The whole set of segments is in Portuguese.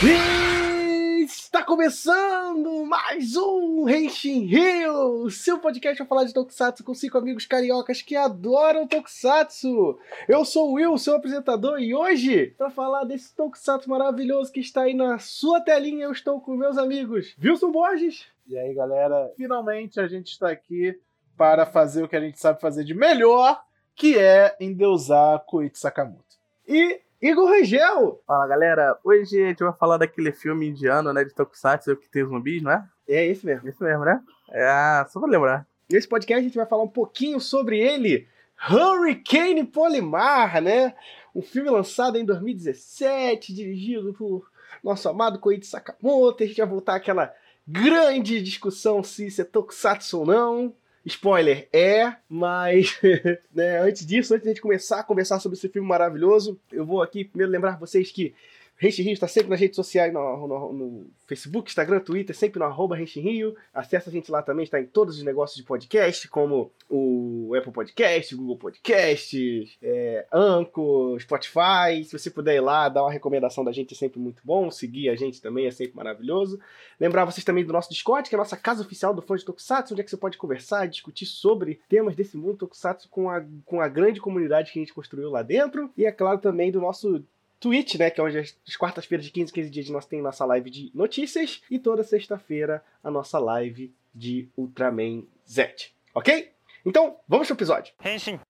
E está começando mais um Henshin Rio, seu podcast para falar de Tokusatsu com cinco amigos cariocas que adoram Tokusatsu. Eu sou o Will, seu apresentador, e hoje, para falar desse Tokusatsu maravilhoso que está aí na sua telinha, eu estou com meus amigos Wilson Borges. E aí, galera, finalmente a gente está aqui para fazer o que a gente sabe fazer de melhor, que é endeusar Koichi Sakamoto. E Igor Rangel! Fala galera, hoje a gente vai falar daquele filme indiano, né, de Tokusatsu que tem zumbis, não é? É esse mesmo. Isso mesmo, né? É, só pra lembrar. Nesse podcast a gente vai falar um pouquinho sobre ele, Hurricane Polimar, né? Um filme lançado em 2017, dirigido por nosso amado Koichi Sakamoto. A gente vai voltar àquela grande discussão se isso é Tokusatsu ou não. Spoiler, é, mas né, antes disso, antes de a gente começar a conversar sobre esse filme maravilhoso, eu vou aqui primeiro lembrar vocês que Renshin Rio está sempre nas redes sociais, no, no, no, Facebook, Instagram, Twitter, sempre no arroba Renshin Rio. Acesse a gente lá também, está em todos os negócios de podcast, como o Apple Podcast, Google Podcast, é, Anchor, Spotify. Se você puder ir lá, dar uma recomendação da gente é sempre muito bom. Seguir a gente também é sempre maravilhoso. Lembrar vocês também do nosso Discord, que é a nossa casa oficial do fã de Tokusatsu, onde é que você pode conversar discutir sobre temas desse mundo Tokusatsu com a, com a grande comunidade que a gente construiu lá dentro. E é claro também do nosso Twitch, né? Que é onde as quartas-feiras de 15 15 dias nós tem nossa live de notícias. E toda sexta-feira a nossa live de Ultraman Z. Ok? Então, vamos pro episódio. Henshin.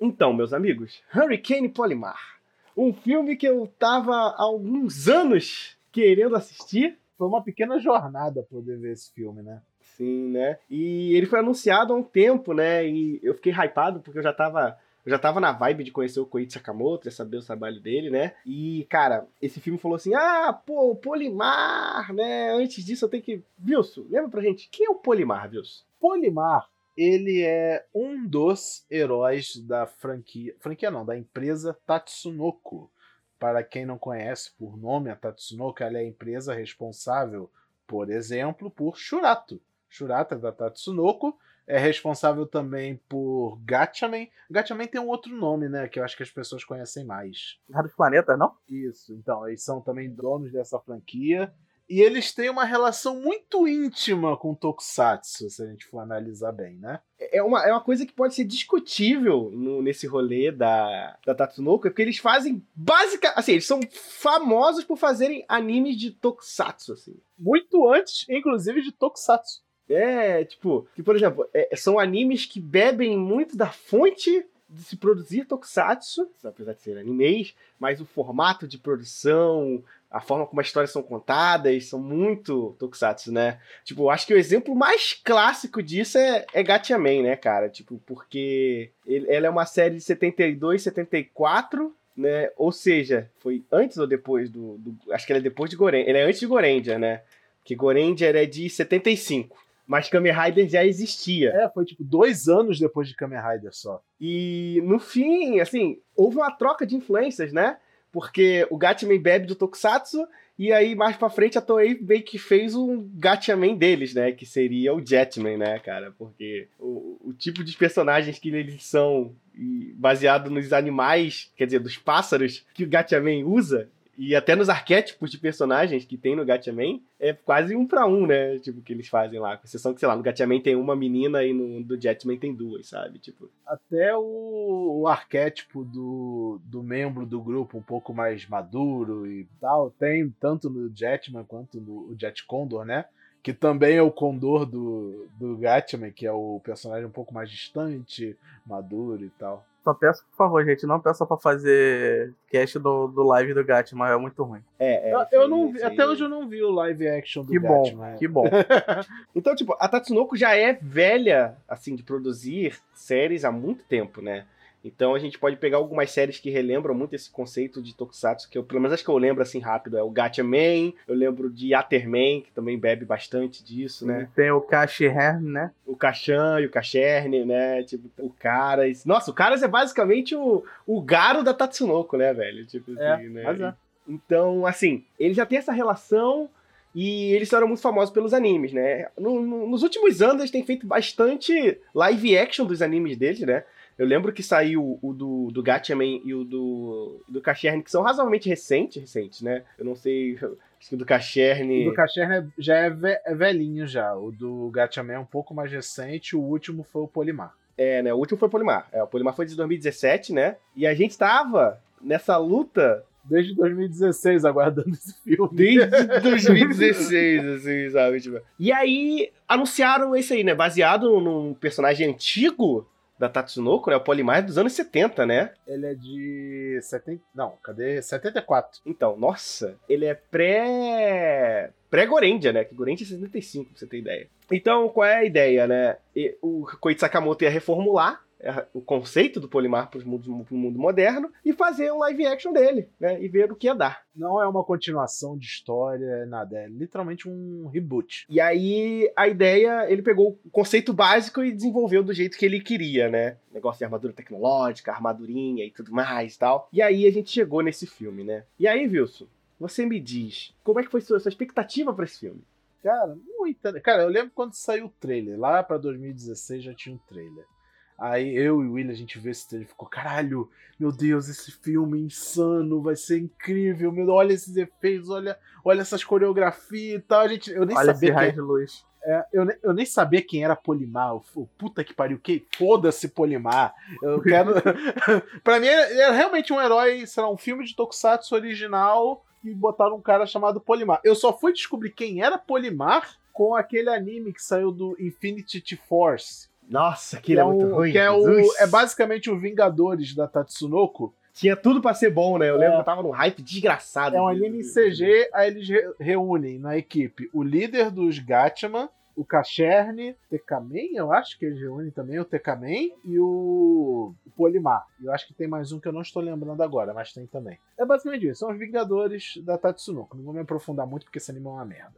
Então, meus amigos, Hurricane Polimar. Um filme que eu tava há alguns anos querendo assistir. Foi uma pequena jornada poder ver esse filme, né? Sim, né? E ele foi anunciado há um tempo, né? E eu fiquei hypado porque eu já tava eu já tava na vibe de conhecer o Koichi Sakamoto, de saber o trabalho dele, né? E, cara, esse filme falou assim: ah, pô, o Polimar, né? Antes disso eu tenho que. Wilson, lembra pra gente, quem é o Polimar, Wilson? Polimar, ele é um dos heróis da franquia. Franquia não, da empresa Tatsunoko. Para quem não conhece por nome, a Tatsunoko é a empresa responsável, por exemplo, por Shurato. Shurato é da Tatsunoko é responsável também por Gatchaman. Gatchaman tem um outro nome, né? Que eu acho que as pessoas conhecem mais. Guerra dos Planetas, não? Isso, então, eles são também donos dessa franquia. E eles têm uma relação muito íntima com Tokusatsu, se a gente for analisar bem, né? É uma, é uma coisa que pode ser discutível no, nesse rolê da, da Tatsunoko, porque eles fazem básica. Assim, eles são famosos por fazerem animes de Tokusatsu, assim. Muito antes, inclusive, de Tokusatsu. É, tipo, que, por exemplo, é, são animes que bebem muito da fonte de se produzir tokusatsu, apesar de serem animes, mas o formato de produção, a forma como as histórias são contadas, são muito tokusatsu, né? Tipo, acho que o exemplo mais clássico disso é, é Gatchaman, né, cara? Tipo, porque ele, ela é uma série de 72, 74, né? Ou seja, foi antes ou depois do... do acho que ela é depois de Gorendia. Ela é antes de Gorendia, né? Que Gorendia é de 75. Mas Kamen Rider já existia. É, foi tipo dois anos depois de Kamen Rider só. E no fim, assim, houve uma troca de influências, né? Porque o Gatchaman bebe do Tokusatsu, e aí mais pra frente a Toei meio que fez um Gatchaman deles, né? Que seria o Jetman, né, cara? Porque o, o tipo de personagens que eles são, baseado nos animais, quer dizer, dos pássaros que o Gatchaman usa, e até nos arquétipos de personagens que tem no Gatchaman, é quase um para um, né? Tipo, que eles fazem lá. Com exceção que, sei lá, no Gatchaman tem uma menina e no do Jetman tem duas, sabe? Tipo. Até o, o arquétipo do, do membro do grupo um pouco mais maduro e tal, tem tanto no Jetman quanto no Jet Condor, né? que também é o Condor do, do Gatchaman, que é o personagem um pouco mais distante, maduro e tal. Só peço, por favor, gente, não peça pra fazer cast do, do live do Gatman, é muito ruim. É, é. Eu, eu não vi, até hoje eu não vi o live action do que Gatman. Bom, que bom. então, tipo, a Tatsunoko já é velha, assim, de produzir séries há muito tempo, né? Então a gente pode pegar algumas séries que relembram muito esse conceito de Tokusatsu, que eu, pelo menos acho que eu lembro assim rápido. É o Gatchaman, eu lembro de Aterman, que também bebe bastante disso, né? Tem o Kashiher, né? O Kashan e o Kasherne, né? Tipo, o Caras. Nossa, o Caras é basicamente o, o Garo da Tatsunoko, né, velho? Tipo é, assim, né? Mas é. Então, assim, ele já tem essa relação e eles eram muito famosos pelos animes, né? No, no, nos últimos anos eles têm feito bastante live action dos animes deles, né? Eu lembro que saiu o do, do Gatchaman e o do, do Cacherne, que são razoavelmente recentes, recentes, né? Eu não sei. Acho que o do Cacherne. O do Cacherne já é, ve- é velhinho já. O do Gatchaman é um pouco mais recente. O último foi o Polimar. É, né? O último foi o Polimar. É, o Polimar foi de 2017, né? E a gente tava nessa luta Desde 2016 aguardando esse filme. desde 2016, assim, sabe? Tipo. E aí anunciaram esse aí, né? Baseado num personagem antigo da Tatsunoko, né? O Polimar é dos anos 70, né? Ele é de 70. Não, cadê? 74. Então, nossa, ele é pré. Pré-Gorendia, né? Que Gorendia é 75, pra você ter ideia. Então, qual é a ideia, né? E o Koichi Sakamoto ia reformular o conceito do Polimar pro mundo, pro mundo moderno e fazer um live action dele, né? E ver o que ia dar. Não é uma continuação de história, é nada. É literalmente um reboot. E aí, a ideia, ele pegou o conceito básico e desenvolveu do jeito que ele queria, né? Negócio de armadura tecnológica, armadurinha e tudo mais e tal. E aí a gente chegou nesse filme, né? E aí, Wilson, você me diz, como é que foi sua, sua expectativa pra esse filme? Cara, muita. Cara, eu lembro quando saiu o trailer. Lá pra 2016 já tinha um trailer. Aí eu e o William, a gente viu esse trailer e ficou, caralho, meu Deus, esse filme é insano, vai ser incrível, meu, olha esses efeitos, olha, olha essas coreografias e tal. A gente, eu nem Olha esse sabia raio quem, de luz. é, eu, eu nem sabia quem era Polimar. O puta que pariu, que foda-se Polimar. Eu quero. pra mim, ele era realmente um herói, sei lá, um filme de Tokusatsu original e botaram um cara chamado Polimar. Eu só fui descobrir quem era Polimar com aquele anime que saiu do Infinity Force. Nossa, Que aquele é, é, muito ruim. que é, o, é basicamente o Vingadores da Tatsunoko. Tinha tudo pra ser bom, né? Eu lembro É. que eu tava num hype desgraçado. É um anime em CG, aí eles re- reúnem na equipe o líder dos Gatchaman, o Cacherne, Tekamen, eu acho que eles reúnem também o Tekamen e o o Polimar. Eu acho que tem mais um que eu não estou lembrando agora, mas tem também. É basicamente isso, são os Vingadores da Tatsunoko. Não vou me aprofundar muito porque esse anime é uma merda.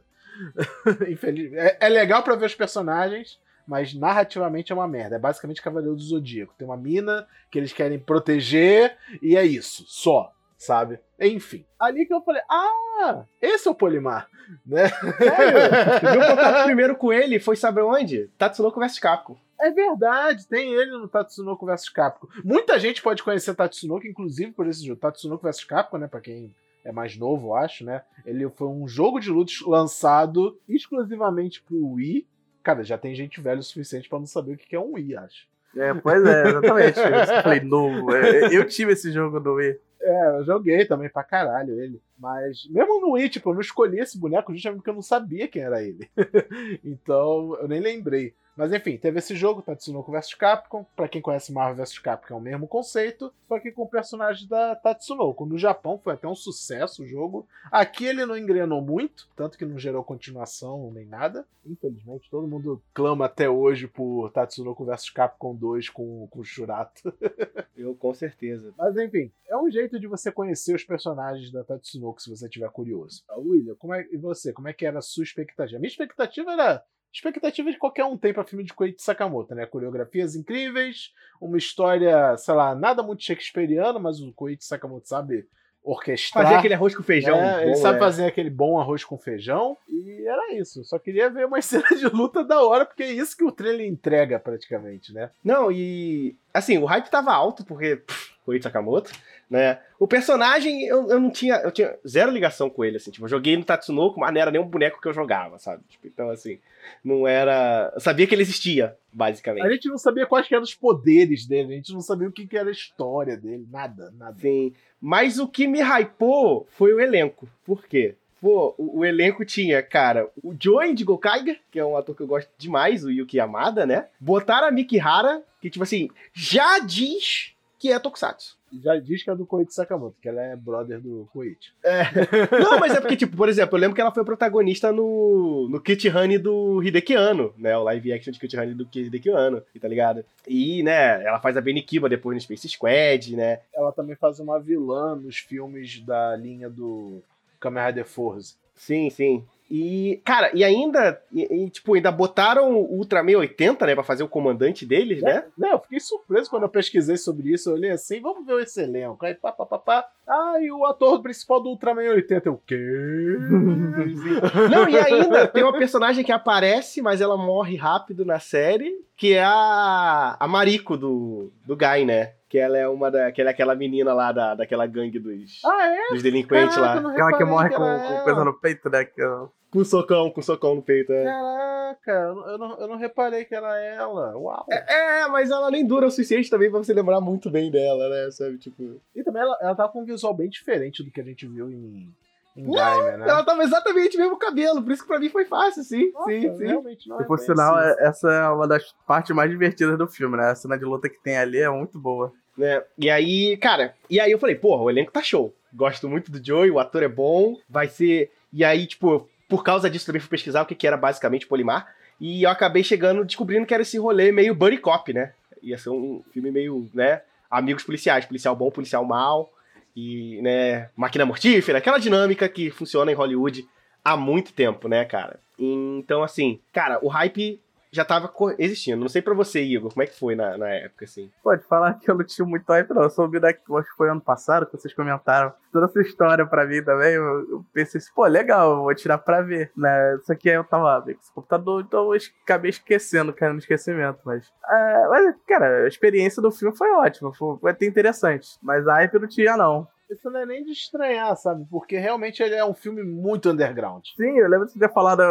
Infeliz... É, é legal pra ver os personagens, mas narrativamente é uma merda. É basicamente Cavaleiro do Zodíaco. Tem uma mina que eles querem proteger e é isso, só, sabe? Enfim. Ali que eu falei, ah, esse é o Polimar, né? Sério? Meu contato primeiro com ele foi, sabe onde? Tatsunoko vs Capcom. É verdade, tem ele no Tatsunoko vs Capcom. Muita gente pode conhecer Tatsunoko, inclusive por esse jogo. Tatsunoko vs Capcom, né? Pra quem é mais novo, eu acho, né? Ele foi um jogo de lutas lançado exclusivamente pro Wii. Cara, já tem gente velha o suficiente pra não saber o que é um Wii, acho. É, pois é, exatamente. Eu falei, novo. É, Eu tive esse jogo do Wii. É, eu joguei também pra caralho ele. Mas mesmo no Wii, tipo, eu não escolhi esse boneco justamente porque eu não sabia quem era ele. então, eu nem lembrei. Mas enfim, teve esse jogo, Tatsunoko vs Capcom. Pra quem conhece Marvel vs Capcom, é o mesmo conceito, só que com personagens da Tatsunoko. No Japão foi até um sucesso o jogo. Aqui ele não engrenou muito, tanto que não gerou continuação nem nada. Infelizmente, todo mundo clama até hoje por Tatsunoko vs Capcom 2 com, com o Shurato. Eu, com certeza. Mas enfim, é um jeito de você conhecer os personagens da Tatsunoko se você estiver curioso. Ah, William, como é, e você? Como é que era a sua expectativa? A minha expectativa era expectativa de qualquer um tem pra filme de Koichi Sakamoto, né? Coreografias incríveis, uma história, sei lá, nada muito shakespeariana, mas o Koichi Sakamoto sabe orquestrar. Fazer aquele arroz com feijão. É, ele bom, sabe né? fazer aquele bom arroz com feijão. E era isso. Só queria ver uma cena de luta da hora, porque é isso que o trailer entrega praticamente, né? Não, e. Assim, o hype tava alto, porque. Pff, Koichi Sakamoto, né? O personagem, eu, eu não tinha. Eu tinha zero ligação com ele, assim. Tipo, eu joguei no Tatsunoko, mas não era nem um boneco que eu jogava, sabe? Tipo, então, assim. Não era. Eu sabia que ele existia, basicamente. A gente não sabia quais que eram os poderes dele, a gente não sabia o que, que era a história dele, nada, nada. Sim. Mas o que me hypou foi o elenco. Por quê? Pô, o, o elenco tinha, cara, o Joe Indigo Kaiga, que é um ator que eu gosto demais, o Yuki Yamada, né? Botaram a Miki Hara, que, tipo assim, já diz que é Tokusatsu. Já diz que é do Koichi Sakamoto, que ela é brother do Koichi. Não, mas é porque, tipo, por exemplo, eu lembro que ela foi protagonista no, no Kit Honey do Hideki Anno, né? O live action de Kit Honey do Hideki Anno, tá ligado? E, né, ela faz a Benikiba depois no Space Squad, né? Ela também faz uma vilã nos filmes da linha do Kamen Rider Force. Sim, sim. E, cara, e ainda, e, e, tipo, ainda botaram o Ultraman 80, né, pra fazer o comandante deles, né? Não, eu fiquei surpreso quando eu pesquisei sobre isso. Eu olhei assim, vamos ver esse elenco. Aí, pá, pá, pá, pá. Ah, e o ator principal do Ultraman 80 é o quê? Não, e ainda tem uma personagem que aparece, mas ela morre rápido na série, que é a, a Mariko do, do Guy, né? Que ela é uma da, que ela é aquela menina lá da, daquela gangue dos, ah, é? dos delinquentes Caraca, lá. Aquela que morre com, era com ela. coisa no peito, né? Que eu- Com socão, com socão no peito. É. Caraca, eu não, eu não, reparei que era ela. Uau. é, mas ela nem dura o suficiente também pra você lembrar muito bem dela, né? Sabe, tipo... E também ela, ela tá com um visual bem diferente do que a gente viu em, em Não, né? Ela tava exatamente o mesmo cabelo, por isso que pra mim foi fácil, sim. Nossa, sim, sim. realmente não E por reconheci. sinal, é- essa é uma das partes mais divertidas do filme, né? A cena de luta que tem ali é muito boa. né? E aí, cara, e aí eu falei, porra, o elenco tá show. Gosto muito do Joey, o ator é bom, vai ser. E aí, tipo, por causa disso também fui pesquisar o que, que era basicamente Polimar. E eu acabei chegando, descobrindo que era esse rolê meio buddy cop, né? Ia ser um filme meio, né? Amigos policiais, policial bom, policial mal. E, né, máquina mortífera, aquela dinâmica que funciona em Hollywood há muito tempo, né, cara? Então, assim, cara, o hype já tava existindo. Não sei pra você, Igor, como é que foi na, na época, assim? Pode falar que eu não tinha muito hype, não. Eu soube daqui, acho que foi ano passado que vocês comentaram toda essa história pra mim também. Eu, eu pensei assim, pô, legal, eu vou tirar pra ver. Né? Isso aqui eu tava com esse computador, então eu acabei esquecendo, caindo no esquecimento. Mas, é, mas, cara, a experiência do filme foi ótima, foi, foi até interessante. Mas hype eu não tinha, não. Isso não é nem de estranhar, sabe? Porque realmente ele é um filme muito underground. Sim, eu lembro de você ter falado.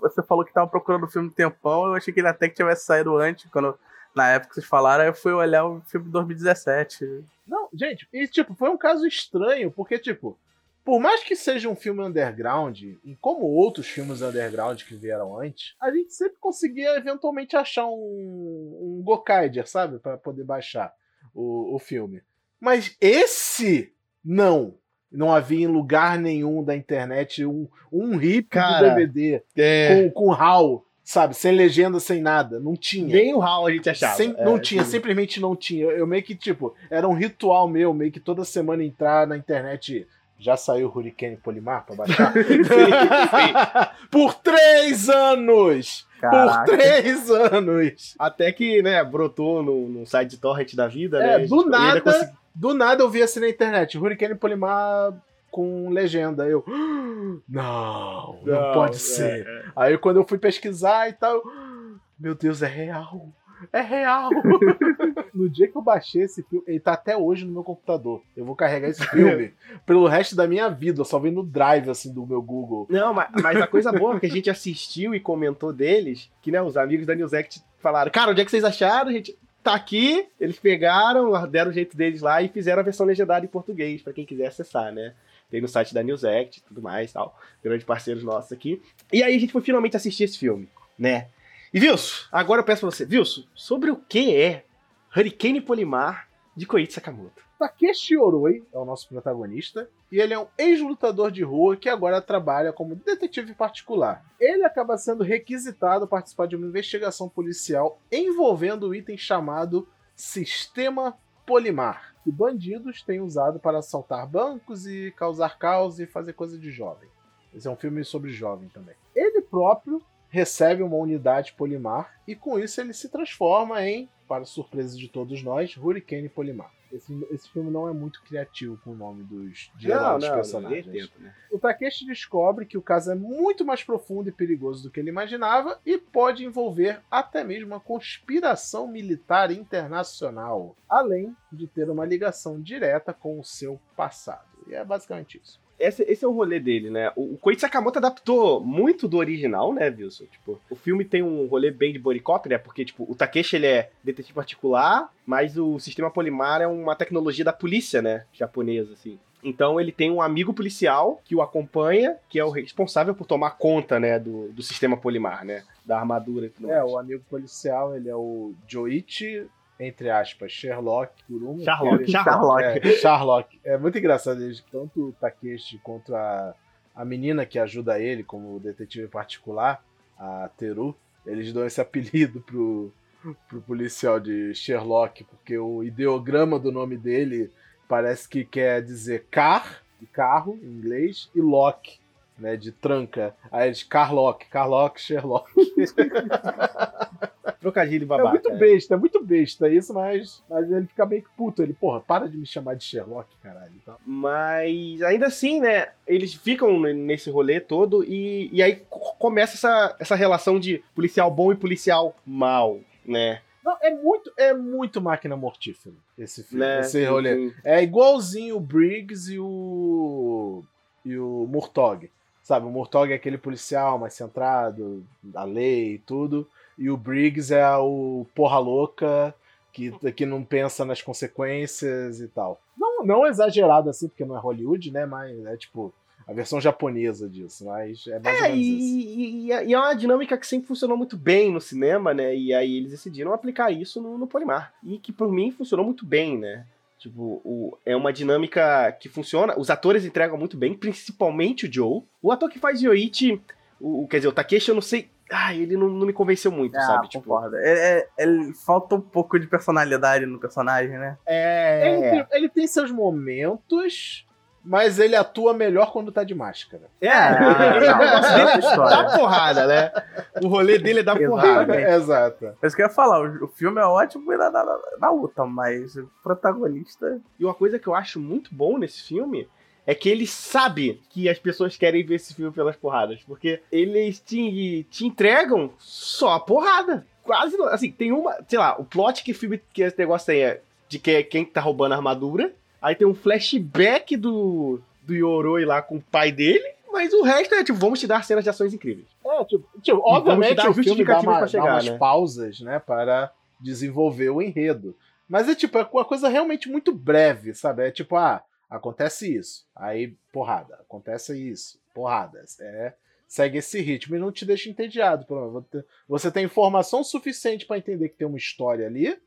Você falou que tava procurando o filme um tempão. Eu achei que ele até que tivesse saído antes, quando. Na época que vocês falaram, eu fui olhar o filme de 2017. Não, gente, e tipo, foi um caso estranho, porque, tipo, por mais que seja um filme underground, e como outros filmes underground que vieram antes, a gente sempre conseguia eventualmente achar um, um Gokaider, sabe? Pra poder baixar o, o filme. Mas esse, não. Não havia em lugar nenhum da internet um, um hip Cara, do DVD É. com, com RAW, sabe? Sem legenda, sem nada. Não tinha. Nem o Hal a gente achava. Sem- É, não tinha, sim. simplesmente não tinha. Eu, meio que, tipo, era um ritual meu, meio que toda semana entrar na internet. Já saiu o Hurricane Polimar pra baixar? Por três anos! Por Caraca. três anos! Até que, né, brotou no, no site de torrent da vida, É, né? do nada- consegui- Do nada eu vi assim na internet, Hurricane Polimar com legenda. Eu, "Ah, não, não, pode é, ser. é. Aí quando eu fui pesquisar e tal, eu, meu Deus, é real. É real. no dia que eu baixei esse filme, ele tá até hoje no meu computador. Eu vou carregar esse filme pelo resto da minha vida. Eu só vi no drive assim do meu Google. Não, mas, mas a coisa boa é que a gente assistiu e comentou deles, que né, os amigos da Newsect falaram, cara, onde é que vocês acharam? Gente tá aqui, eles pegaram, deram o jeito deles lá e fizeram a versão legendada em português, pra quem quiser acessar, né? Tem no site da Newsect e tudo mais tal. Grandes parceiros nossos aqui. E aí a gente foi finalmente assistir esse filme, né? E Wilson, agora eu peço pra você, Wilson, sobre o que é Hurricane Polimar de Koichi Sakamoto? Takeshi Oroi é o nosso protagonista e ele é um ex-lutador de rua que agora trabalha como detetive particular. Ele acaba sendo requisitado a participar de uma investigação policial envolvendo o item chamado Sistema Polimar, que bandidos têm usado para assaltar bancos e causar caos e fazer coisa de jovem. Esse é um filme sobre jovem também. Ele próprio recebe uma unidade Polimar e com isso ele se transforma em, para surpresa de todos nós, Hurricane Polimar. Esse, esse filme não é muito criativo com o nome dos de heróis dos personagens. ninguém tenta, né? O Takeshi descobre que o caso é muito mais profundo e perigoso do que ele imaginava e pode envolver até mesmo uma conspiração militar internacional, além de ter uma ligação direta com o seu passado. E é basicamente isso. Esse, esse é o rolê dele, né? O, o Koichi Sakamoto adaptou muito do original, né, Wilson? Tipo, o filme tem um rolê bem de body cop, né? Porque, tipo, o Takeshi, ele é detetive particular, mas o sistema Polimar é uma tecnologia da polícia, né? Japonesa, assim. Então ele tem um amigo policial que o acompanha, que é o responsável por tomar conta, né, do, do sistema Polimar, né? Da armadura e tudo É, mais. o amigo policial, ele é o Joichi, entre aspas, Sherlock por um. Sherlock, Ele- Sherlock. É, Sherlock. É muito engraçado, eles, tanto o Takeshi quanto a, a menina que ajuda ele como detetive particular, a Teru, eles dão esse apelido pro, pro policial de Sherlock, porque o ideograma do nome dele parece que quer dizer car, de carro, em inglês, e lock, né, de tranca. Aí eles, Carlock, Carlock, Sherlock. Trocadilho É babaca. muito besta, é muito besta isso, mas, mas ele fica meio que puto. Ele, porra, para de me chamar de Sherlock, caralho. Então, Mas ainda assim, né? Eles ficam nesse rolê todo e, e aí co- começa essa, essa relação de policial bom e policial mal, né? não, é muito, é muito máquina mortífera esse filme, né? esse rolê. sim. É igualzinho o Briggs e o. e o Murtog. Sabe, o Murtog é aquele policial mais centrado, a lei e tudo. E o Briggs é o porra louca que, que não pensa nas consequências e tal. Não, não exagerado assim, porque não é Hollywood, né? Mas é tipo a versão japonesa disso. Mas é mais ou É, menos isso. e, e- e é uma dinâmica que sempre funcionou muito bem no cinema, né? E aí eles decidiram aplicar isso no, no Polimar. E que por mim funcionou muito bem, né? Tipo, o- é uma dinâmica que funciona. Os atores entregam muito bem, principalmente o Joe. O ator que faz Yoichi, o- quer dizer, o Takeshi, eu não sei. Ah, ele não, não me convenceu muito, Ah, sabe? Tipo, concordo. É, é- ele falta um pouco de personalidade no personagem, né? é. Ele, tem, ele tem seus momentos, mas ele atua melhor quando tá de máscara. É, o não, negócio é é dar porrada, né? O rolê dele é dar porrada. Exato. É isso que eu ia falar, o, filme é ótimo na, na, na- na luta, mas o protagonista. E uma coisa que eu acho muito bom nesse filme é que ele sabe que as pessoas querem ver esse filme pelas porradas. Porque eles te, te entregam só a porrada. Quase. Assim, tem uma. Sei lá, o plot que, filme, que esse negócio tem é de que, quem tá roubando a armadura. Aí tem um flashback do, do Yoroi lá com o pai dele. Mas o resto é tipo, vamos te dar cenas de ações incríveis. É, tipo, tipo, obviamente o filme dá, uma- pra chegar, dá umas né? pausas, né, para desenvolver o enredo. Mas é tipo, é uma coisa realmente muito breve, sabe? É tipo, ah, acontece isso, aí porrada, acontece isso, porrada. É, segue esse ritmo e não te deixa entediado. Você tem informação suficiente para entender que tem uma história ali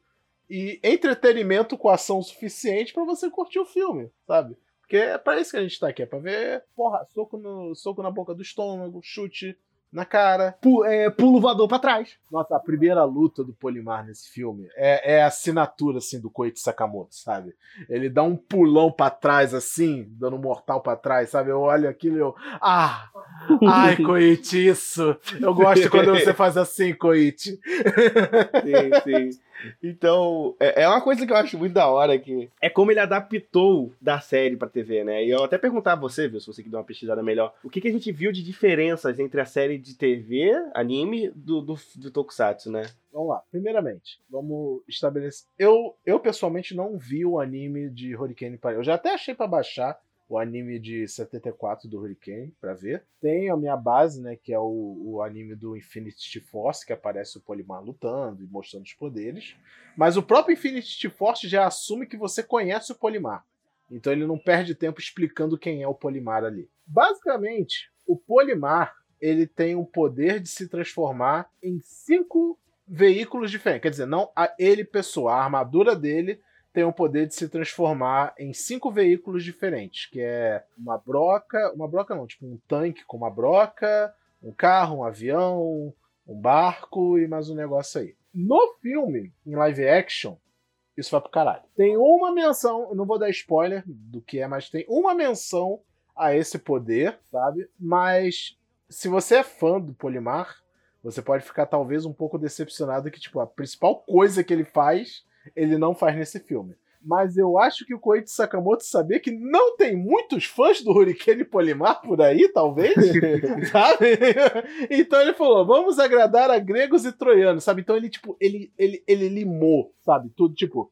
e entretenimento com ação suficiente para você curtir o filme, sabe? Porque é pra isso que a gente tá aqui, é pra ver, porra, soco, no, soco na boca do estômago, chute na cara. Pu- é, pulo voador pra trás. Nossa, a primeira luta do Polimar nesse filme é, é a assinatura, assim, do Koichi Sakamoto, sabe? Ele dá um pulão pra trás, assim, dando um mortal pra trás, sabe? Eu olho aquilo e eu... Ah! Ai, Koichi, isso! Eu gosto quando você faz assim, Koichi. Sim, sim. Então, é é uma coisa que eu acho muito da hora que é como ele adaptou da série pra TV, né? E eu até perguntar a você, viu, se você que deu uma pesquisada melhor, o que, que a gente viu de diferenças entre a série de TV, anime, do, do, do Tokusatsu, né? Vamos lá. Primeiramente, vamos estabelecer... Eu, eu pessoalmente, não vi o anime de Hurricane Paris. Eu já até achei pra baixar o anime de 74 do Hurricane pra ver. Tem a minha base, né, que é o, o anime do Infinity Force, que aparece o Polimar lutando e mostrando os poderes. Mas o próprio Infinity Force já assume que você conhece o Polimar. Então ele não perde tempo explicando quem é o Polimar ali. Basicamente, o Polimar ele tem um poder de se transformar em cinco veículos diferentes. Quer dizer, não a ele pessoa, a armadura dele tem o poder de se transformar em cinco veículos diferentes, que é uma broca, uma broca não, tipo um tanque com uma broca, um carro, um avião, um barco e mais um negócio aí. No filme, em live action, isso vai pro caralho. Tem uma menção, não vou dar spoiler do que é, mas tem uma menção a esse poder, sabe? Mas se você é fã do Polimar, você pode ficar talvez um pouco decepcionado que, tipo, a principal coisa que ele faz, ele não faz nesse filme. Mas eu acho que o Koichi Sakamoto sabia que não tem muitos fãs do Hurricane Polimar por aí, talvez, sabe? Então ele falou, vamos agradar a gregos e troianos, sabe? Então ele, tipo, ele, ele, ele limou, sabe? Tudo, tipo,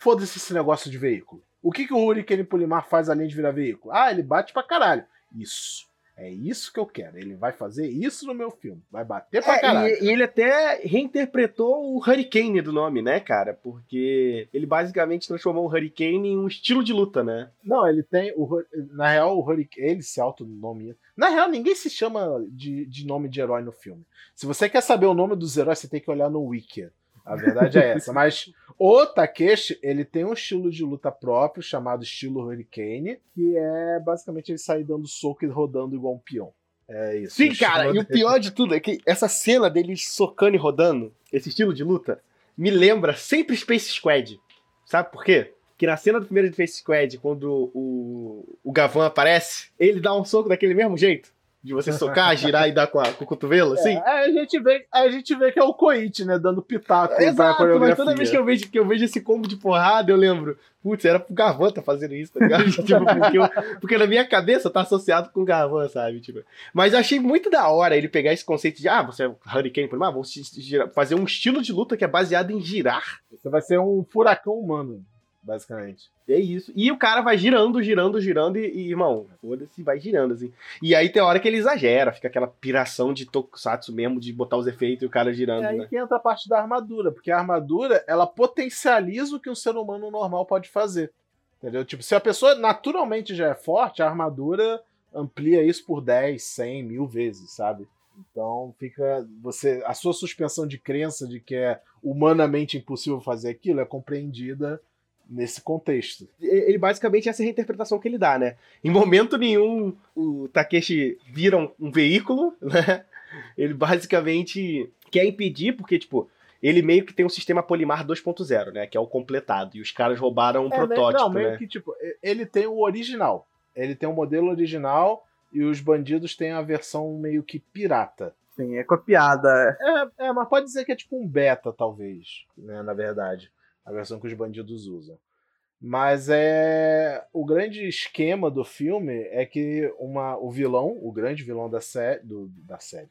foda-se esse negócio de veículo. O que, que o Hurricane Polimar faz além de virar veículo? Ah, ele bate pra caralho. Isso. É isso que eu quero. Ele vai fazer isso no meu filme. Vai bater pra caralho. É, e, e ele até reinterpretou o Hurricane do nome, né, cara? Porque ele basicamente transformou o Hurricane em um estilo de luta, né? Não, ele tem. O, na real, o Hurricane. Ele se autonomia. Na real, ninguém se chama de, de nome de herói no filme. Se você quer saber o nome dos heróis, você tem que olhar no Wiki. A verdade é essa. Mas o Takeshi, ele tem um estilo de luta próprio, chamado estilo Hurricane, que é basicamente ele sair dando soco e rodando igual um peão. É isso. Sim, cara, e o pior de tudo é que essa cena dele socando e rodando, esse estilo de luta, me lembra sempre Space Squad. Sabe por quê? Que na cena do primeiro Space Squad, quando o, o Gavan aparece, ele dá um soco daquele mesmo jeito. De você socar, girar e dar com, a, com o cotovelo, assim? É, aí a gente vê, a gente vê que é o Coit, né? Dando pitaco Exato, mas toda vez que eu, vejo, que eu vejo esse combo de porrada, eu lembro, putz, era pro Garvan tá fazendo isso, tá ligado? tipo, porque, eu- porque na minha cabeça tá associado com o Garvan, sabe? Tipo, mas eu achei muito da hora ele pegar esse conceito de, ah, você é Hurricane, por ah, vou girar- fazer um estilo de luta que é baseado em girar. Você vai ser um furacão humano, basicamente. É isso. E o cara vai girando, girando, girando e, e, irmão, foda-se, vai girando, assim. E aí tem hora que ele exagera, fica aquela piração de tokusatsu mesmo, de botar os efeitos e o cara girando, É aí né? que entra a parte da armadura, porque a armadura, ela potencializa o que um ser humano normal pode fazer. Entendeu? Tipo, se a pessoa naturalmente já é forte, a armadura amplia isso por 10, 100, mil vezes, sabe? Então fica você a sua suspensão de crença de que é humanamente impossível fazer aquilo é compreendida nesse contexto. ele basicamente essa é a reinterpretação que ele dá, né? Em momento nenhum o Takeshi vira um, um veículo, né? Ele basicamente quer impedir, porque, tipo, ele meio que tem um sistema Polimar 2.0, né? Que é o completado. E os caras roubaram um É, protótipo, não, meio né? que tipo, ele tem o original. Ele tem o modelo original e os bandidos têm a versão meio que pirata. Sim, é copiada. É, é, mas pode dizer que é tipo um beta, talvez, né, na verdade. A versão que os bandidos usam. Mas é. O grande esquema do filme é que uma, o vilão, o grande vilão da, sé, do, da série,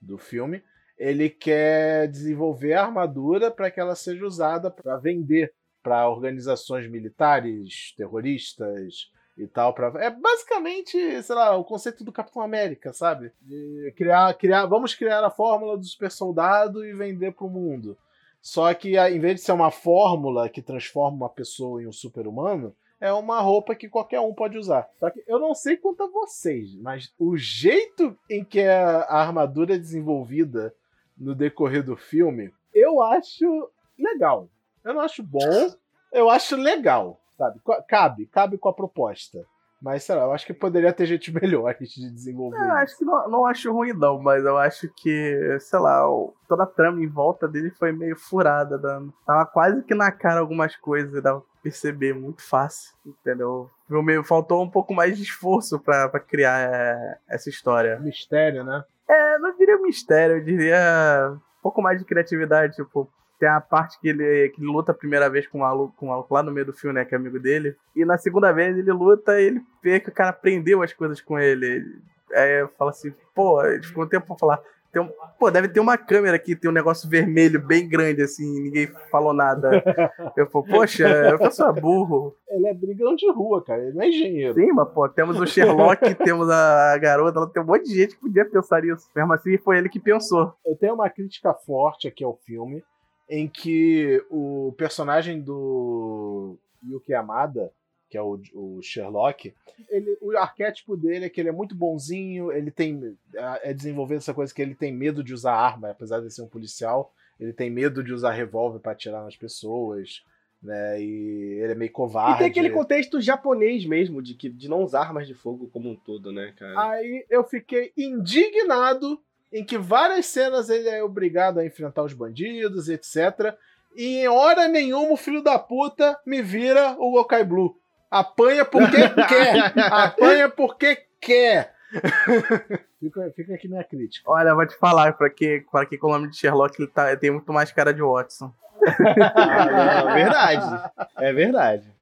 do filme, ele quer desenvolver a armadura para que ela seja usada para vender para organizações militares, terroristas e tal. Pra, é basicamente, sei lá, o conceito do Capitão América, sabe? De criar, criar, vamos criar a fórmula do super soldado e vender para o mundo. Só que em vez de ser uma fórmula que transforma uma pessoa em um super-humano, é uma roupa que qualquer um pode usar. Só que eu não sei quanto a vocês, mas o jeito em que a, armadura é desenvolvida no decorrer do filme, eu acho legal. Eu não acho bom, eu acho legal, sabe? Cabe, cabe com a proposta. Mas, sei lá, eu acho que poderia ter gente melhor de desenvolver. Eu acho que não, não acho ruim, não, mas eu acho que, sei lá, toda a trama em volta dele foi meio furada. Dando. Tava quase que na cara algumas coisas, dava pra perceber muito fácil, entendeu? Meio- Faltou um pouco mais de esforço pra, pra criar é, essa história. Mistério, né? É, não diria mistério, eu diria um pouco mais de criatividade, tipo. Tem a parte que ele, que ele luta a primeira vez com o maluco, com o maluco lá no meio do filme, né? Que é amigo dele. E na segunda vez ele luta e ele vê que o cara aprendeu as coisas com ele. Aí eu falo assim, pô, ele ficou um tempo pra falar. Tem um, pô, deve ter uma câmera aqui, tem um negócio vermelho bem grande, assim, ninguém falou nada. Eu falo, poxa, eu faço burro. Ele é brigão de rua, cara. Ele não é engenheiro. Sim, mas, pô, temos o Sherlock, temos a garota, ela tem um monte de gente que podia pensar nisso. Mesmo assim, foi ele que pensou. Eu tenho uma crítica forte aqui ao filme, em que o personagem do Yuki Yamada, que é o, o Sherlock, ele, o arquétipo dele é que ele é muito bonzinho, ele tem. É desenvolvendo essa coisa que ele tem medo de usar arma, apesar de ser um policial, ele tem medo de usar revólver para atirar nas pessoas. Né, e ele é meio E covarde. tem aquele contexto japonês mesmo, de, que, de não usar armas de fogo como um todo, né, cara? Aí eu fiquei indignado em que várias cenas ele é obrigado a enfrentar os bandidos, etc. E em hora nenhuma o filho da puta me vira o Gokai Blue. Apanha porque quer! Apanha porque quer! fica, fica aqui minha crítica. Olha, eu vou te falar, pra que, pra que com o nome de Sherlock ele, tá, ele tem muito mais cara de Watson. É verdade. É verdade.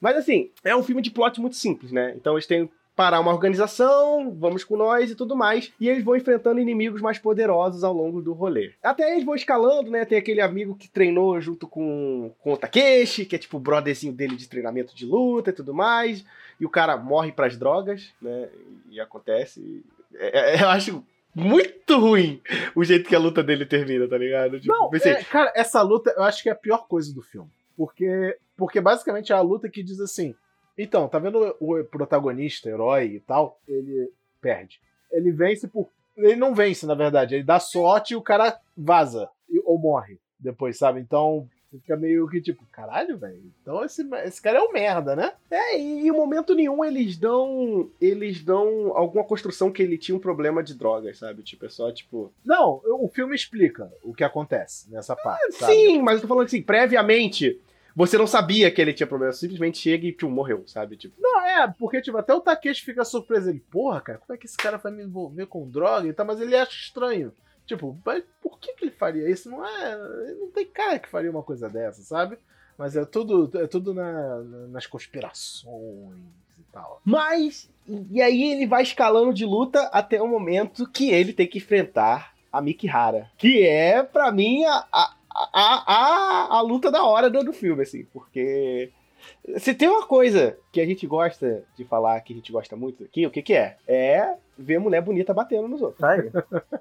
Mas assim, é um filme de plot muito simples, né? Então eles têm parar uma organização, vamos com nós e tudo mais. E eles vão enfrentando inimigos mais poderosos ao longo do rolê. Até eles vão escalando, né? Tem aquele amigo que treinou junto com, com o Takeshi, que é tipo o brotherzinho dele de treinamento de luta e tudo mais. E o cara morre pras drogas, né? E acontece. É- é- eu acho muito ruim o jeito que a luta dele termina, tá ligado? Tipo, Não, pensei, é, cara, essa luta eu acho que é a pior coisa do filme. Porque, porque basicamente é a luta que diz assim: então, tá vendo o protagonista, herói e tal? Ele perde. Ele vence por. Ele não vence, na verdade. Ele dá sorte e o cara vaza. Ou morre depois, sabe? Então fica meio que tipo, caralho, velho. Então esse, esse cara é um merda, né? É, e em momento nenhum eles dão. Eles dão alguma construção que ele tinha um problema de drogas, sabe? Tipo, é só tipo. Não, o filme explica o que acontece nessa parte. Sim, mas eu tô falando assim, previamente. Você não sabia que ele tinha problema, simplesmente chega e, tipo, morreu, sabe? Tipo, Não, é, porque, tipo, até o Takeshi fica surpreso. Ele, porra, cara, como é que esse cara vai me envolver com droga e tal? Mas ele acha estranho. Tipo, mas por que, que ele faria isso? Não é. Não tem cara que faria uma coisa dessa, sabe? Mas é tudo, é tudo na- na- nas conspirações e tal. Mas, e aí ele vai escalando de luta até o momento que ele tem que enfrentar a Mikihara. Que é, pra mim, a, a, a, a, a luta da hora do, do filme, assim. Porque se tem uma coisa que a gente gosta de falar, que a gente gosta muito aqui, o que que é? É ver mulher bonita batendo nos outros. Tá aí.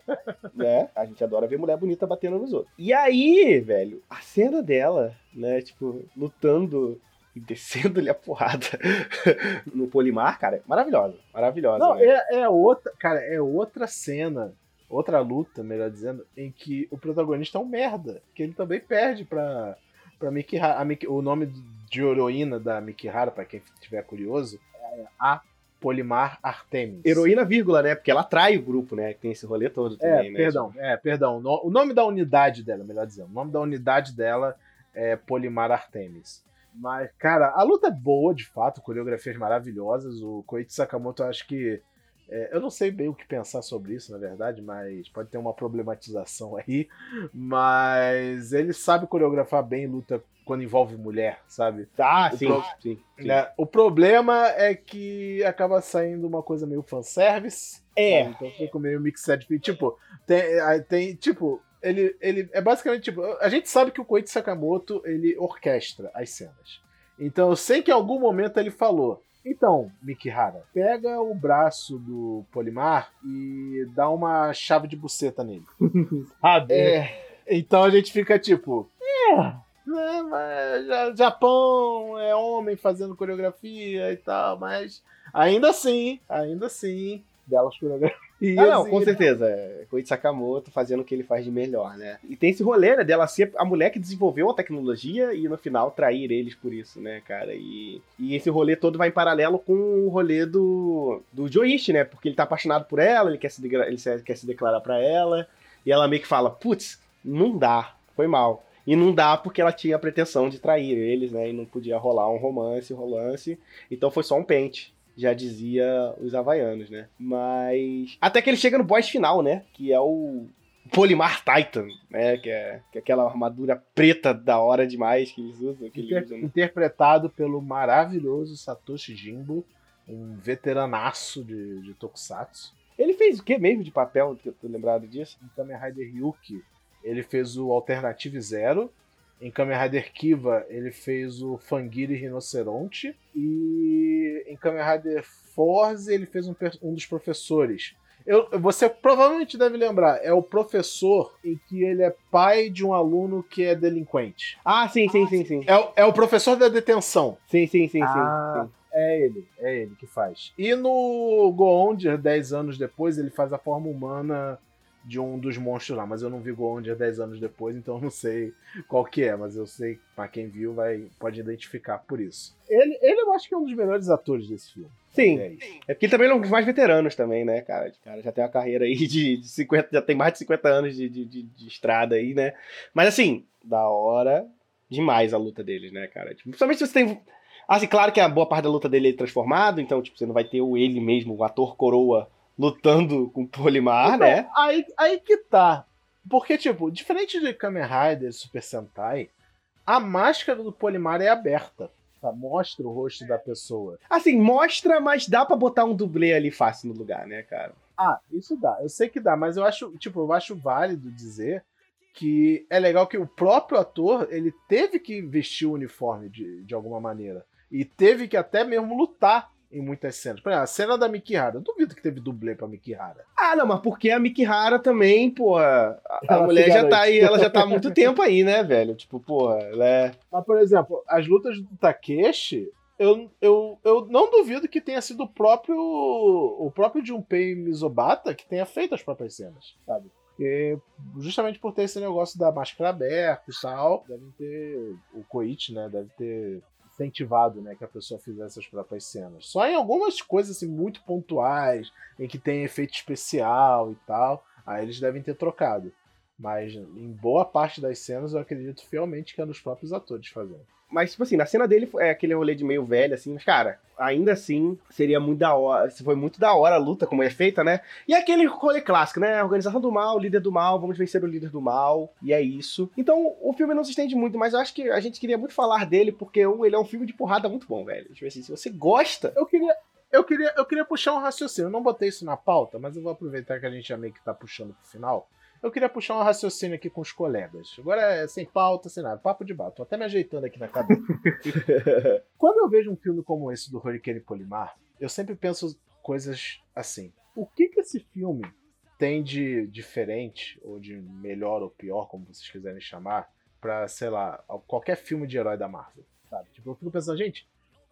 né? A gente adora ver mulher bonita batendo nos outros. E aí, velho, a cena dela, né, tipo, lutando e descendo-lhe a porrada no Polimar, cara, é maravilhosa. Maravilhosa. Não, né? é, é outra. Cara, é outra cena. Outra luta, melhor dizendo, em que o protagonista é um merda. Que ele também perde pra, pra Mikihara. Miki- o nome de heroína da Mikihara, pra quem estiver curioso, é a Polimar Artemis. Heroína, vírgula, né? Porque ela atrai o grupo, né? Tem esse rolê todo É, também, né? perdão, é, perdão. No- O nome da unidade dela, melhor dizendo. O nome da unidade dela é Polimar Artemis. Mas, cara, a luta é boa, de fato, coreografias maravilhosas. O Koichi Sakamoto, eu acho que. É, eu não sei bem o que pensar sobre isso, na verdade, mas pode ter uma problematização aí. Mas ele sabe coreografar bem luta quando envolve mulher, sabe? Ah, sim, pro- sim. sim. Né? O problema é que acaba saindo uma coisa meio fanservice. É. sabe? Então fica meio mixed. Tipo, tem, tem tipo, ele, ele é basicamente tipo, a gente sabe que o Koichi Sakamoto ele orquestra as cenas. Então eu sei que em algum momento ele falou. Então, Mikihara, pega o braço do Polimar e dá uma chave de buceta nele. Sabe? É. Então a gente fica tipo, é, né, Japão é homem fazendo coreografia e tal, mas ainda assim, ainda assim, belas coreografias. Ah, não, com e- certeza. É Koichi Sakamoto fazendo o que ele faz de melhor, né? E tem esse rolê, né, dela ser a mulher que desenvolveu a tecnologia e no final trair eles por isso, né, cara? E, e esse rolê todo vai em paralelo com o rolê do, do Joichi, né? Porque ele tá apaixonado por ela, ele quer se, ele quer se declarar pra ela, e ela meio que fala, putz, não dá, foi mal. E não dá porque ela tinha a pretensão de trair eles, né? E não podia rolar um romance, romance. Então foi só um pente já dizia os havaianos, né? Mas. Até que ele chega no boss final, né? Que é o Polimar Titan, né? Que é, que é aquela armadura preta da hora demais que eles usam. Que eles Inter- usam. interpretado pelo maravilhoso Satoshi Jimbo, um veteranaço de, de Tokusatsu. Ele fez o que mesmo de papel? Que eu tô lembrado disso? Em Kamen Rider Ryuki, ele fez o Alternative Zero. Em Kamen Rider Kiva, ele fez o Fangiri Rinoceronte. E em Kamen Rider Force, ele fez um, um dos professores. Eu, você provavelmente deve lembrar, é o professor em que ele é pai de um aluno que é delinquente. Ah, sim, sim, sim, sim. É, o- é o professor da detenção. Sim, sim, sim, sim. Ah. sim. É ele, é ele que faz. E no Goondia, 10 anos depois, ele faz a forma humana de um dos monstros lá, mas eu não vi Goondia 10 anos depois, então eu não sei qual que é, mas eu sei, pra quem viu, vai, pode identificar por isso. Ele, ele eu acho que é um dos melhores atores desse filme. Sim. É. É porque ele também é um dos mais veteranos também, né, cara? Cara já tem uma carreira aí de, de 50, já tem mais de 50 anos de, de, de- de estrada aí, né? Mas assim, da hora demais a luta deles, né, cara? Tipo, principalmente se você tem. Assim, claro que a boa parte da luta dele é transformado, então, tipo, você não vai ter o ele mesmo, o ator coroa, lutando com o Polimar, Então, né? Aí, aí que tá. Porque, tipo, diferente de Kamen Rider e Super Sentai, a máscara do Polimar é aberta. Tá? Mostra o rosto da pessoa. Assim, mostra, mas dá pra botar um dublê ali fácil no lugar, né, cara? Ah, isso dá. Eu sei que dá, mas eu acho, tipo, eu acho válido dizer que é legal que o próprio ator, ele teve que vestir o uniforme de, de alguma maneira. E teve que até mesmo lutar em muitas cenas. Por exemplo, a cena da Mikihara. Eu duvido que teve dublê pra Mikihara. Ah, não, mas porque a Mikihara também, porra. A, a mulher já garante. tá aí, ela já tá há muito tempo aí, né, velho? Tipo, porra, ela é. Mas, por exemplo, as lutas do Takeshi, eu, eu, eu não duvido que tenha sido o próprio o próprio Junpei Mizobata que tenha feito as próprias cenas, sabe? Porque justamente por ter esse negócio da máscara aberta e tal, devem ter o Koichi, né, deve ter incentivado, né, que a pessoa fizesse as próprias cenas. Só em algumas coisas assim muito pontuais, em que tem efeito especial e tal, aí eles devem ter trocado. Mas em boa parte das cenas eu acredito fielmente que é nos próprios atores fazendo. Mas, tipo assim, na cena dele é aquele rolê de meio velho, assim, mas, cara, ainda assim, seria muito da hora. Foi muito da hora a luta, como é feita, né? E aquele rolê clássico, né? Organização do mal, líder do mal, vamos vencer o líder do mal, e é isso. Então, o filme não se estende muito, mas eu acho que a gente queria muito falar dele, porque um, ele é um filme de porrada muito bom, velho. Tipo assim, se você gosta. Eu queria. Eu queria, eu queria puxar um raciocínio. Eu não botei isso na pauta, mas eu vou aproveitar que a gente já meio que tá puxando pro final. Eu queria puxar um raciocínio aqui com os colegas. Agora é sem pauta, sem nada. Papo de bar. Tô até me ajeitando aqui na cadeira. Quando eu vejo um filme como esse do Hurricane Polimar, eu sempre penso coisas assim. O que que esse filme tem de diferente, ou de melhor ou pior, como vocês quiserem chamar, pra, sei lá, qualquer filme de herói da Marvel, sabe? Tipo, eu fico pensando, gente,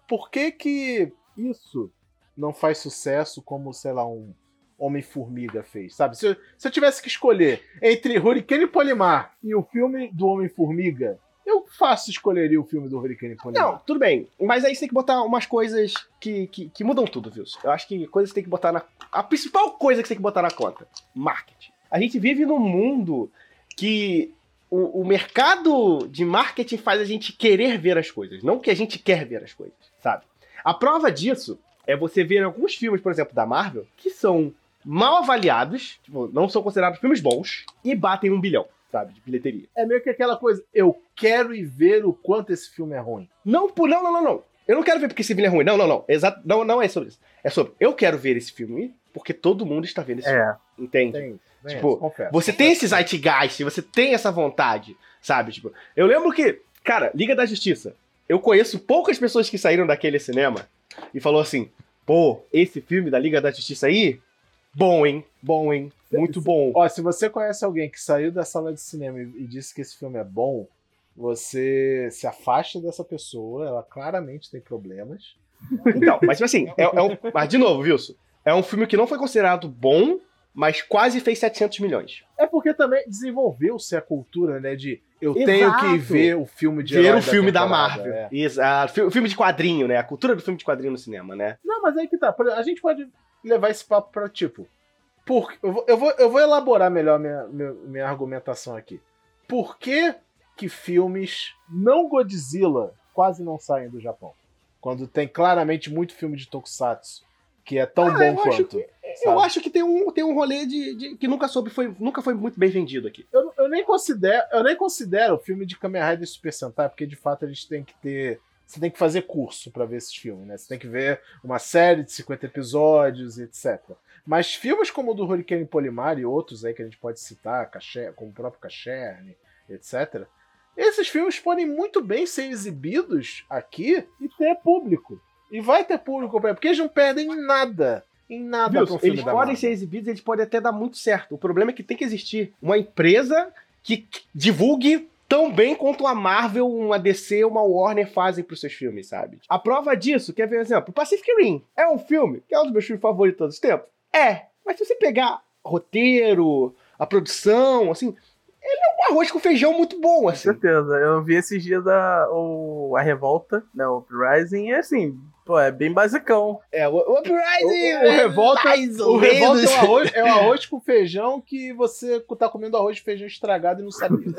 por que que isso não faz sucesso como, sei lá, um Homem-Formiga fez, sabe? Se eu, se eu, tivesse que escolher entre Hurricane Polimar e o filme do Homem-Formiga, eu fácil escolheria o filme do Hurricane Polimar. Não, tudo bem. Mas aí você tem que botar umas coisas que, que, que mudam tudo, viu? Eu acho que coisas que tem que botar na. A principal coisa que você tem que botar na conta: marketing. A gente vive num mundo que o, o, mercado de marketing faz a gente querer ver as coisas, não que a gente quer ver as coisas, sabe? A prova disso é você ver alguns filmes, por exemplo, da Marvel, que são mal avaliados, tipo, não são considerados filmes bons, e batem um bilhão, sabe, de bilheteria. É meio que aquela coisa, eu quero ir ver o quanto esse filme é ruim. Não, não, não, não, não. Eu não quero ver porque esse filme é ruim. Não, não, não. Exato, não, não é sobre isso. É sobre, eu quero ver esse filme porque todo mundo está vendo esse é. filme. Entende? Tipo, você tem esse zeitgeist, você tem essa vontade, sabe? Tipo, eu lembro que, cara, Liga da Justiça. Eu conheço poucas pessoas que saíram daquele cinema e falou assim: pô, esse filme da Liga da Justiça aí, bom, hein? Bom, hein? Muito bom. Ó, se você conhece alguém que saiu da sala de cinema e, disse que esse filme é bom, você se afasta dessa pessoa, ela claramente tem problemas. Então, mas tipo assim, é, é um, mas de novo, Wilson, é um filme que não foi considerado bom, mas quase fez 700 milhões. É porque também desenvolveu-se a cultura, né, de eu Exato. tenho que ver o filme de Ver o filme da, temporada, Marvel. é. Exato. O filme de quadrinho, né? A cultura do filme de quadrinho no cinema, né? Não, mas aí que tá. A gente pode levar esse papo pra tipo. Por, eu, vou, eu, vou, eu vou elaborar melhor minha, minha, minha argumentação aqui. Por que, que filmes não Godzilla quase não saem do Japão? Quando tem claramente muito filme de Tokusatsu que é tão Ah, eu bom acho quanto. Eu sabe? acho que tem um, tem um rolê de, de- que nunca soube, foi, nunca foi muito bem vendido aqui. Eu, eu nem considero, eu nem considero o filme de Kamen Rider Super Sentai, porque de fato a gente tem que ter. Você tem que fazer curso pra ver esses filmes, né? Você tem que ver uma série de 50 episódios, etc. Mas filmes como o do Hurricane Polimar e outros aí que a gente pode citar, como o próprio Cacherne, etc. Esses filmes podem muito bem ser exibidos aqui e ter público. E vai ter público, porque eles não perdem em nada. Em nada pra um Eles podem Marvel. ser exibidos, eles podem até dar muito certo. O problema é que tem que existir uma empresa que divulgue tão bem quanto a Marvel, uma DC, uma Warner fazem pros seus filmes, sabe? A prova disso, quer ver um exemplo? Pacific Rim é um filme que é um dos meus filmes favoritos de todos os tempos? É. Mas se você pegar roteiro, a produção, assim, ele é um arroz com feijão muito bom, Com assim. certeza. Eu vi esses dias a, o, a Revolta, né? O Uprising, e assim, pô, é bem basicão. É, o, o Uprising O, o Revolta, ou o Revolta é o, arroz, é o arroz com feijão que você tá comendo arroz de feijão estragado e não sabia.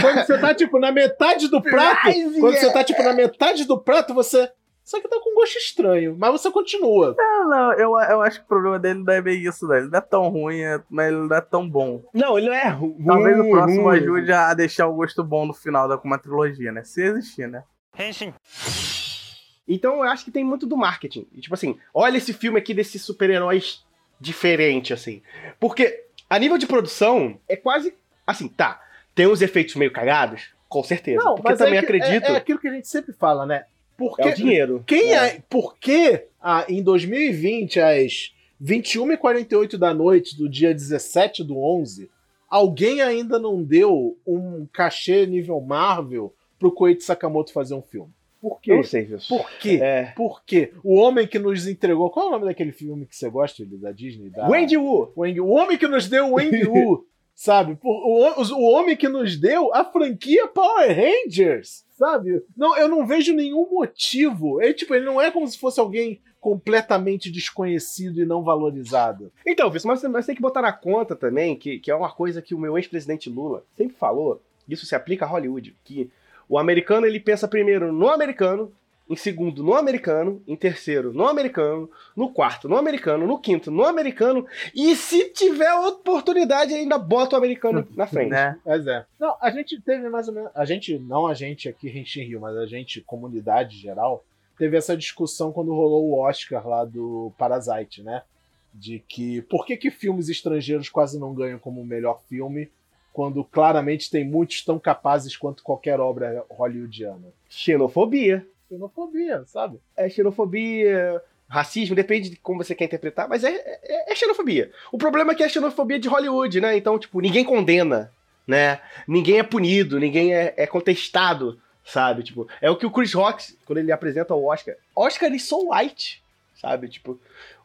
quando você tá, tipo, na metade do prato, Uprising quando é- você tá, tipo, na metade do prato, você... Só que tá com gosto estranho, mas você continua. Não, não, eu, eu acho que o problema dele não é bem isso, né? Ele não é tão ruim, é- mas ele não é tão bom. Não, ele não é ruim. Talvez o próximo ruim. ajude a deixar o gosto bom no final da uma trilogia, né? Se existir, né? Então eu acho que tem muito do marketing. E, tipo assim, olha esse filme aqui desses super-heróis diferente, assim. Porque a nível de produção é quase. Assim, tá. Tem uns efeitos meio cagados, com certeza. porque também é acredito. É, É, é aquilo que a gente sempre fala, né? Porque o dinheiro. Quem É. é, por que ah, em 2020, às 21h48 da noite do dia 17 do 11, alguém ainda não deu um cachê nível Marvel pro Koichi Sakamoto fazer um filme? Por Eu quê? não sei? Por quê? É. Por quê? O homem que nos entregou. Qual é o nome daquele filme que você gosta, da Disney? Da... Wendy Wu. O homem que nos deu o Wendy Wu sabe? O, o, homem que nos deu a franquia Power Rangers, sabe? Não, eu não vejo nenhum motivo. Ele, tipo, ele não é como se fosse alguém completamente desconhecido e não valorizado. Então, mas, mas tem que botar na conta também que, que é uma coisa que o meu ex-presidente Lula sempre falou, isso se aplica a Hollywood, que o americano ele pensa primeiro no americano, em segundo no americano, em terceiro no americano, no quarto no americano, no quinto no americano, e se tiver oportunidade ainda bota o americano na frente. Né? Mas é. Não, a gente teve mais ou menos, a gente, não a gente aqui em Rio, mas a gente, comunidade geral, teve essa discussão quando rolou o Oscar lá do Parasite, né? De que por que, que filmes estrangeiros quase não ganham como melhor filme quando claramente tem muitos tão capazes quanto qualquer obra hollywoodiana? Xenofobia xenofobia, sabe? É xenofobia, racismo, depende de como você quer interpretar, mas é, é, é, xenofobia. O problema é que é xenofobia de Hollywood, né? Então, tipo, ninguém condena, né? Ninguém é punido, ninguém é, é contestado, sabe? Tipo, é o que o Chris Rock, quando ele apresenta o Oscar. Oscar is so white, sabe? Tipo,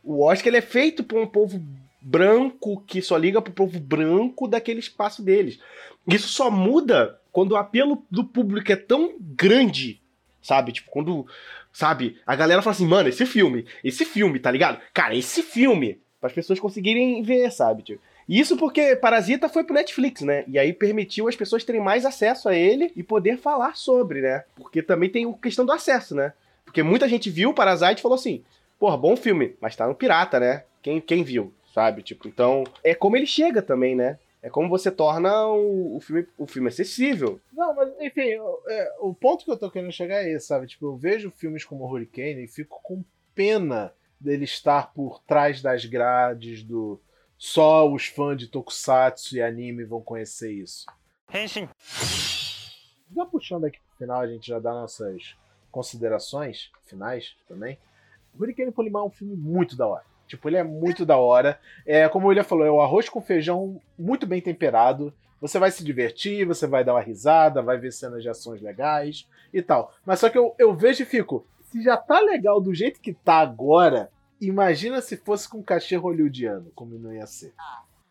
o Oscar ele é feito por um povo branco que só liga pro povo branco daquele espaço deles. Isso só muda quando o apelo do público é tão grande sabe? Tipo, quando, sabe, a galera fala assim, mano, esse filme, esse filme, tá ligado? Cara, esse filme, para as pessoas conseguirem ver, sabe? Tipo, isso porque Parasita foi pro Netflix, né? E aí permitiu as pessoas terem mais acesso a ele e poder falar sobre, né? Porque também tem a questão do acesso, né? Porque muita gente viu Parasite e falou assim, porra, bom filme, mas tá no pirata, né? Quem, quem viu, sabe? Tipo, então, é como ele chega também, né? É como você torna o, o, filme, o filme acessível. Não, mas enfim, é, o ponto que eu tô querendo chegar é esse, sabe? Tipo, eu vejo filmes como Hurricane e fico com pena dele estar por trás das grades do só os fãs de tokusatsu e anime vão conhecer isso. Henshin. Já puxando aqui pro final, a gente já dá nossas considerações finais também. Hurricane Polimar é um filme muito da hora. Tipo, ele é muito da hora. É, como o William falou, é o arroz com feijão muito bem temperado. Você vai se divertir, você vai dar uma risada, vai ver cenas de ações legais e tal. Mas só que eu, eu vejo e fico, se já tá legal do jeito que tá agora, imagina se fosse com cachê hollywoodiano, como não ia ser.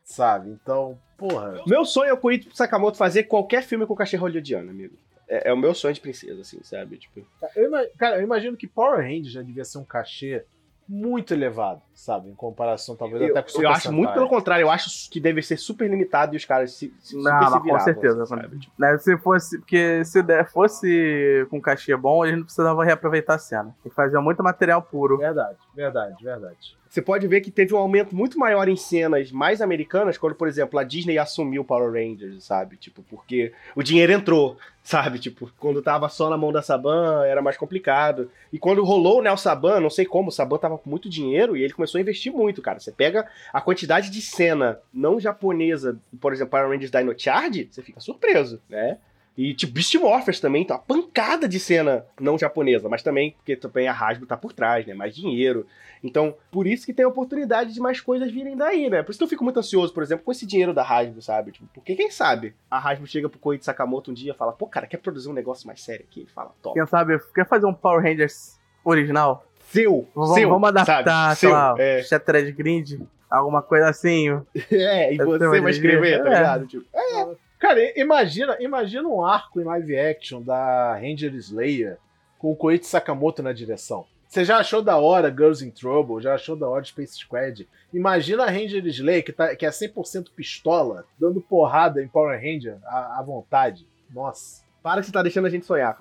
Sabe? Então, porra. Meu sonho é o Koichi Sakamoto fazer qualquer filme com cachê hollywoodiano, amigo. É, é, o meu sonho de princesa, assim, sabe? Tipo... Eu, cara, eu imagino que Power Rangers já devia ser um cachê muito elevado, sabe? Em comparação, talvez, eu, até com o Eu acho muito pelo contrário, eu acho que deve ser super limitado e os caras se, se Não, não com certeza. Assim, tipo, né, se fosse, porque se der, fosse com cachê bom, a gente não precisava reaproveitar a cena. E fazer muito material puro. Verdade, verdade, verdade você pode ver que teve um aumento muito maior em cenas mais americanas, quando, por exemplo, a Disney assumiu Power Rangers, sabe? Tipo, porque o dinheiro entrou, sabe? Tipo, quando tava só na mão da Saban, era mais complicado. E quando rolou né, o Saban, não sei como, o Saban tava com muito dinheiro e ele começou a investir muito, cara. Você pega a quantidade de cena não japonesa, por exemplo, Power Rangers Dino Charge, você fica surpreso, né? E, tipo, Beast Morphers também, tá uma pancada de cena não japonesa, mas também, porque também a Hasbro tá por trás, né? Mais dinheiro. Então, por isso que tem a oportunidade de mais coisas virem daí, né? Por isso que eu fico muito ansioso, por exemplo, com esse dinheiro da Hasbro, sabe? Tipo, porque quem sabe a Hasbro chega pro Koichi Sakamoto um dia e fala, pô, cara, quer produzir um negócio mais sério aqui? Ele fala, top. Quem sabe, quer fazer um Power Rangers original? Seu, vamos, seu, vamos adaptar, sei lá, é. Shattered Grind, alguma coisa assim. É, e você vai escrever, tá ligado? Tipo, é. Cara, imagina, imagina um arco em live action da Ranger Slayer com o Koichi Sakamoto na direção. Você já achou da hora Girls in Trouble, já achou da hora Space Squad. Imagina a Ranger Slay, que, tá, que é 100% pistola, dando porrada em Power Ranger à, à vontade. Nossa. Para que você tá deixando a gente sonhar.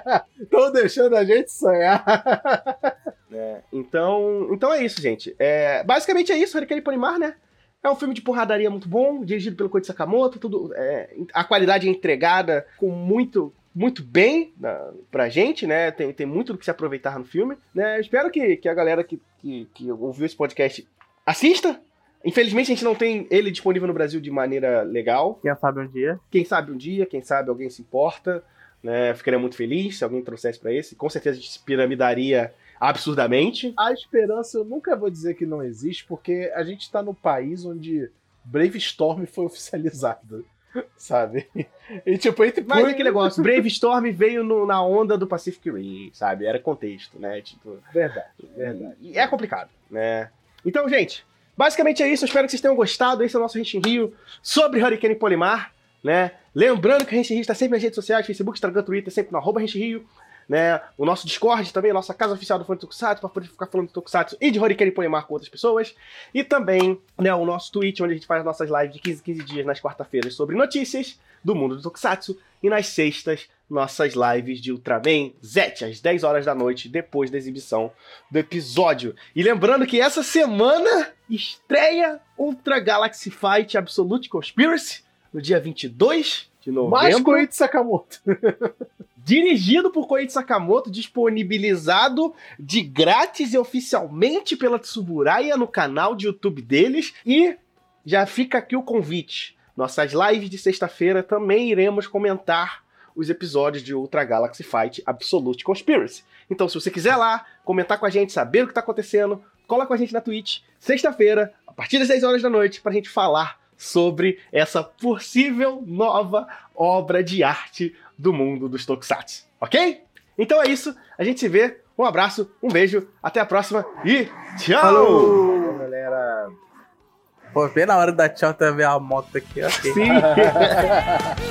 Tô deixando a gente sonhar. É, então, então é isso, gente. É, basicamente é isso, Hurricane Ponimar, né? É um filme de porradaria muito bom, dirigido pelo Koichi Sakamoto, tudo, é, a qualidade é entregada com muito muito bem na, pra gente, né? Tem, tem muito do que se aproveitar no filme. Né? espero que, que a galera que, que, que ouviu esse podcast assista. Infelizmente a gente não tem ele disponível no Brasil de maneira legal. Quem sabe um dia. Quem sabe um dia, quem sabe alguém se importa. Né? Ficaria muito feliz se alguém trouxesse para esse. Com certeza a gente se piramidaria absurdamente. A esperança eu nunca vou dizer que não existe, porque a gente tá no país onde Brave Storm foi oficializado sabe? E tipo, entre Mas é aquele negócio, Brave Storm veio no, na onda do Pacific Rim, sabe? Era contexto, né? Tipo, verdade, verdade. E é complicado, né? Então, gente, Basicamente é isso, eu espero que vocês tenham gostado. Esse é o nosso Henshin Rio sobre Hurricane Polimar, né? Lembrando que o Henshin Rio está sempre nas redes sociais, Facebook, Instagram, Twitter, sempre no arroba Henshin Rio né? O nosso Discord também, a nossa casa oficial do Fone Tokusatsu, para poder ficar falando de Tokusatsu e de Horikeri Poemar com outras pessoas. E também, né, o nosso Twitch, onde a gente faz nossas lives de 15 15 dias nas quarta-feiras sobre notícias do mundo do Tokusatsu. E nas sextas, nossas lives de Ultraman Z, às 10 horas da noite, depois da exibição do episódio. E lembrando que essa semana estreia Ultra Galaxy Fight Absolute Conspiracy, no dia 22 de novembro. Mais Koichi Sakamoto. dirigido por Koichi Sakamoto, disponibilizado de grátis e oficialmente pela Tsuburaya no canal de YouTube deles. E já fica aqui o convite. Nossas lives de sexta-feira também iremos comentar os episódios de Ultra Galaxy Fight Absolute Conspiracy. Então, se você quiser lá, comentar com a gente, saber o que está acontecendo, cola com a gente na Twitch, sexta-feira, a partir das 10 horas da noite, para a gente falar sobre essa possível nova obra de arte do mundo dos Tokusatsu, ok? Então é isso, a gente se vê, um abraço, um beijo, até a próxima e tchau! Falou, galera! Pô, bem na hora da tchau, ver a moto aqui, ok. Sim!